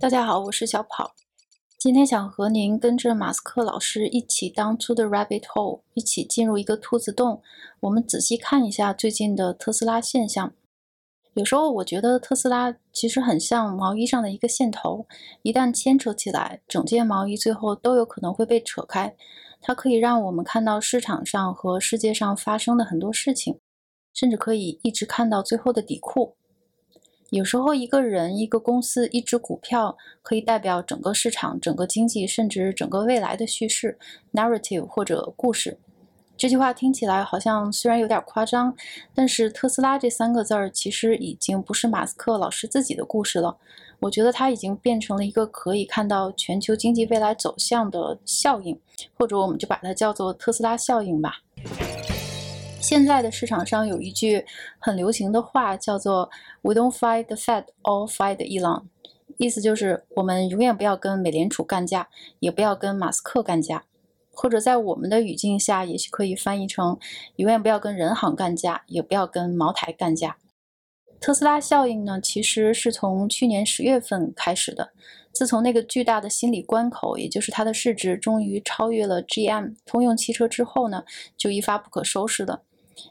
大家好，我是小跑。今天想和您跟着马斯克老师一起 down to the rabbit hole，一起进入一个兔子洞。我们仔细看一下最近的特斯拉现象。有时候我觉得特斯拉其实很像毛衣上的一个线头，一旦牵扯起来，整件毛衣最后都有可能会被扯开。它可以让我们看到市场上和世界上发生的很多事情，甚至可以一直看到最后的底裤。有时候，一个人、一个公司、一只股票，可以代表整个市场、整个经济，甚至整个未来的叙事 （narrative） 或者故事。这句话听起来好像虽然有点夸张，但是特斯拉这三个字儿其实已经不是马斯克老师自己的故事了。我觉得它已经变成了一个可以看到全球经济未来走向的效应，或者我们就把它叫做特斯拉效应吧。现在的市场上有一句很流行的话，叫做 "We don't fight the Fed, or fight Elon"，意思就是我们永远不要跟美联储干架，也不要跟马斯克干架，或者在我们的语境下，也许可以翻译成永远不要跟人行干架，也不要跟茅台干架。特斯拉效应呢，其实是从去年十月份开始的，自从那个巨大的心理关口，也就是它的市值终于超越了 GM 通用汽车之后呢，就一发不可收拾的。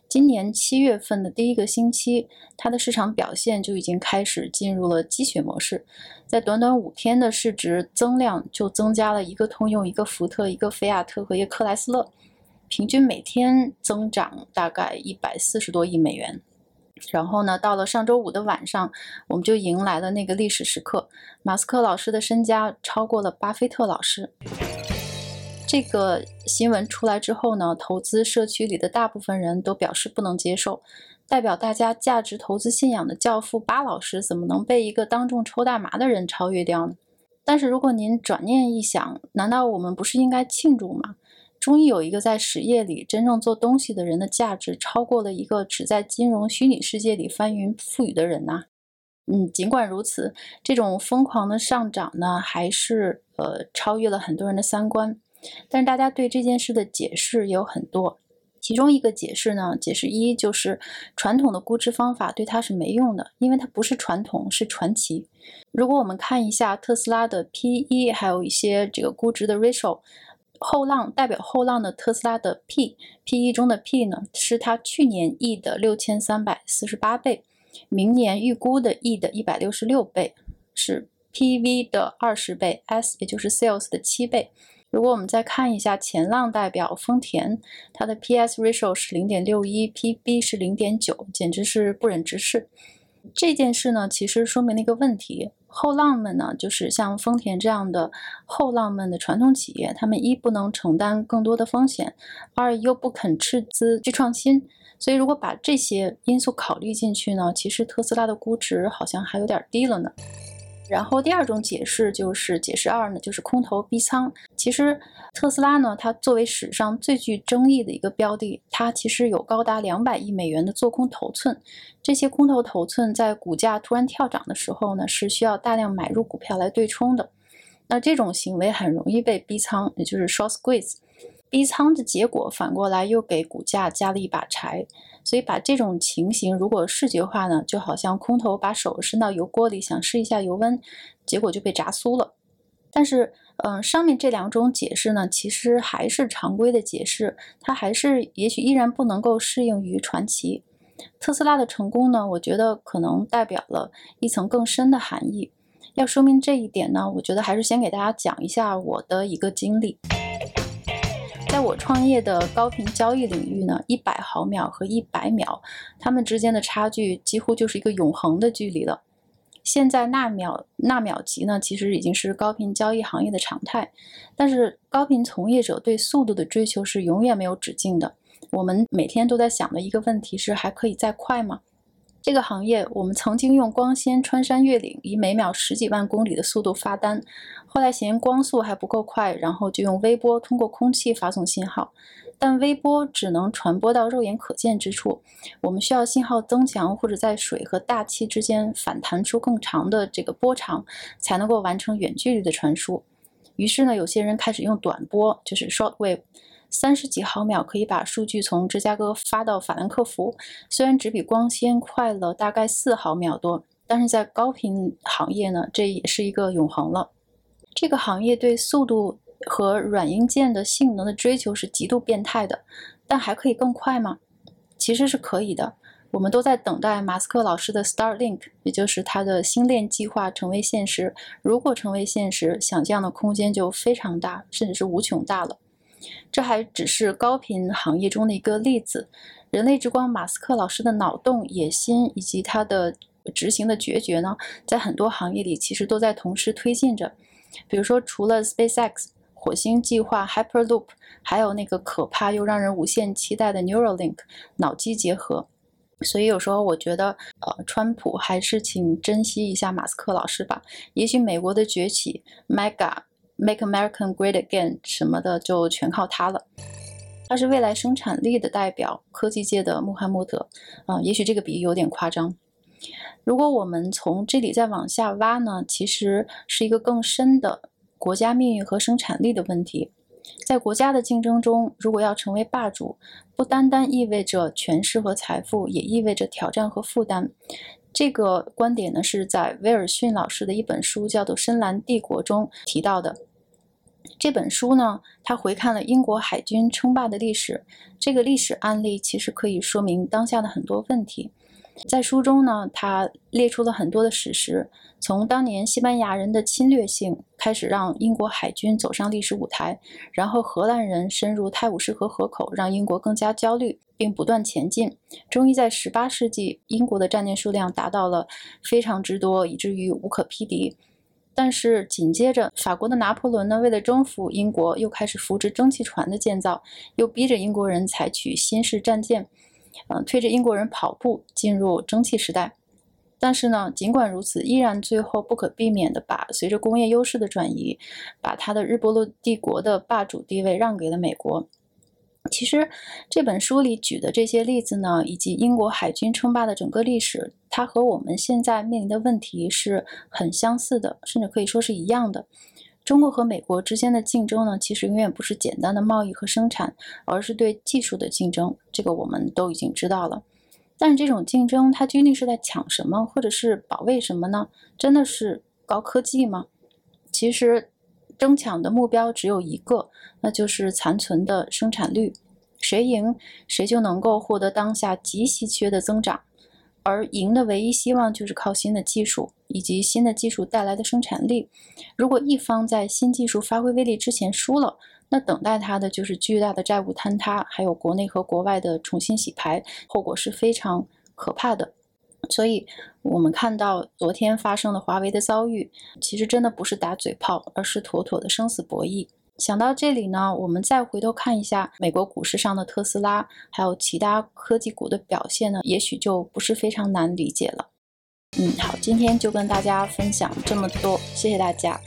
今年七月份的第一个星期，它的市场表现就已经开始进入了积雪模式，在短短五天的市值增量就增加了一个通用、一个福特、一个菲亚特和一个克莱斯勒，平均每天增长大概一百四十多亿美元。然后呢，到了上周五的晚上，我们就迎来了那个历史时刻，马斯克老师的身家超过了巴菲特老师。这个新闻出来之后呢，投资社区里的大部分人都表示不能接受。代表大家价值投资信仰的教父巴老师，怎么能被一个当众抽大麻的人超越掉呢？但是如果您转念一想，难道我们不是应该庆祝吗？终于有一个在实业里真正做东西的人的价值超过了一个只在金融虚拟世界里翻云覆雨的人呐。嗯，尽管如此，这种疯狂的上涨呢，还是呃超越了很多人的三观。但是大家对这件事的解释也有很多，其中一个解释呢，解释一就是传统的估值方法对它是没用的，因为它不是传统，是传奇。如果我们看一下特斯拉的 P/E，还有一些这个估值的 ratio，后浪代表后浪的特斯拉的 P/P/E 中的 P 呢，是它去年 E 的六千三百四十八倍，明年预估的 E 的一百六十六倍，是 P/V 的二十倍，S 也就是 Sales 的七倍。如果我们再看一下前浪代表丰田，它的 P/S ratio 是零点六一，P/B 是零点九，简直是不忍直视。这件事呢，其实说明了一个问题：后浪们呢，就是像丰田这样的后浪们的传统企业，他们一不能承担更多的风险，二又不肯斥资去创新。所以，如果把这些因素考虑进去呢，其实特斯拉的估值好像还有点低了呢。然后第二种解释就是解释二呢，就是空头逼仓。其实特斯拉呢，它作为史上最具争议的一个标的，它其实有高达两百亿美元的做空头寸。这些空头头寸在股价突然跳涨的时候呢，是需要大量买入股票来对冲的。那这种行为很容易被逼仓，也就是 short squeeze。逼仓的结果反过来又给股价加了一把柴。所以把这种情形如果视觉化呢，就好像空头把手伸到油锅里想试一下油温，结果就被炸酥了。但是，嗯，上面这两种解释呢，其实还是常规的解释，它还是也许依然不能够适应于传奇。特斯拉的成功呢，我觉得可能代表了一层更深的含义。要说明这一点呢，我觉得还是先给大家讲一下我的一个经历。在我创业的高频交易领域呢，一百毫秒和一百秒，它们之间的差距几乎就是一个永恒的距离了。现在纳秒、纳秒级呢，其实已经是高频交易行业的常态。但是高频从业者对速度的追求是永远没有止境的。我们每天都在想的一个问题是：还可以再快吗？这个行业，我们曾经用光纤穿山越岭，以每秒十几万公里的速度发单，后来嫌光速还不够快，然后就用微波通过空气发送信号。但微波只能传播到肉眼可见之处，我们需要信号增强或者在水和大气之间反弹出更长的这个波长，才能够完成远距离的传输。于是呢，有些人开始用短波，就是 short wave。三十几毫秒可以把数据从芝加哥发到法兰克福，虽然只比光纤快了大概四毫秒多，但是在高频行业呢，这也是一个永恒了。这个行业对速度和软硬件的性能的追求是极度变态的，但还可以更快吗？其实是可以的。我们都在等待马斯克老师的 Starlink，也就是他的星链计划成为现实。如果成为现实，想象的空间就非常大，甚至是无穷大了。这还只是高频行业中的一个例子。人类之光马斯克老师的脑洞、野心以及他的执行的决绝呢，在很多行业里其实都在同时推进着。比如说，除了 SpaceX 火星计划、Hyperloop，还有那个可怕又让人无限期待的 Neuralink 脑机结合。所以有时候我觉得，呃，川普还是请珍惜一下马斯克老师吧。也许美国的崛起，Mega Make American Great Again 什么的，就全靠他了。他是未来生产力的代表，科技界的穆罕默德。啊，也许这个比喻有点夸张。如果我们从这里再往下挖呢，其实是一个更深的国家命运和生产力的问题。在国家的竞争中，如果要成为霸主，不单单意味着权势和财富，也意味着挑战和负担。这个观点呢，是在威尔逊老师的一本书叫做《深蓝帝国》中提到的。这本书呢，他回看了英国海军称霸的历史，这个历史案例其实可以说明当下的很多问题。在书中呢，他列出了很多的史实，从当年西班牙人的侵略性开始，让英国海军走上历史舞台，然后荷兰人深入泰晤士河河口，让英国更加焦虑，并不断前进。终于在18世纪，英国的战舰数量达到了非常之多，以至于无可匹敌。但是紧接着，法国的拿破仑呢，为了征服英国，又开始扶植蒸汽船的建造，又逼着英国人采取新式战舰。嗯，推着英国人跑步进入蒸汽时代，但是呢，尽管如此，依然最后不可避免的把随着工业优势的转移，把他的日不落帝国的霸主地位让给了美国。其实这本书里举的这些例子呢，以及英国海军称霸的整个历史，它和我们现在面临的问题是很相似的，甚至可以说是一样的。中国和美国之间的竞争呢，其实永远不是简单的贸易和生产，而是对技术的竞争。这个我们都已经知道了。但是这种竞争，它究竟是在抢什么，或者是保卫什么呢？真的是高科技吗？其实，争抢的目标只有一个，那就是残存的生产率。谁赢，谁就能够获得当下极稀缺的增长。而赢的唯一希望就是靠新的技术以及新的技术带来的生产力。如果一方在新技术发挥威力之前输了，那等待他的就是巨大的债务坍塌，还有国内和国外的重新洗牌，后果是非常可怕的。所以，我们看到昨天发生的华为的遭遇，其实真的不是打嘴炮，而是妥妥的生死博弈。想到这里呢，我们再回头看一下美国股市上的特斯拉，还有其他科技股的表现呢，也许就不是非常难理解了。嗯，好，今天就跟大家分享这么多，谢谢大家。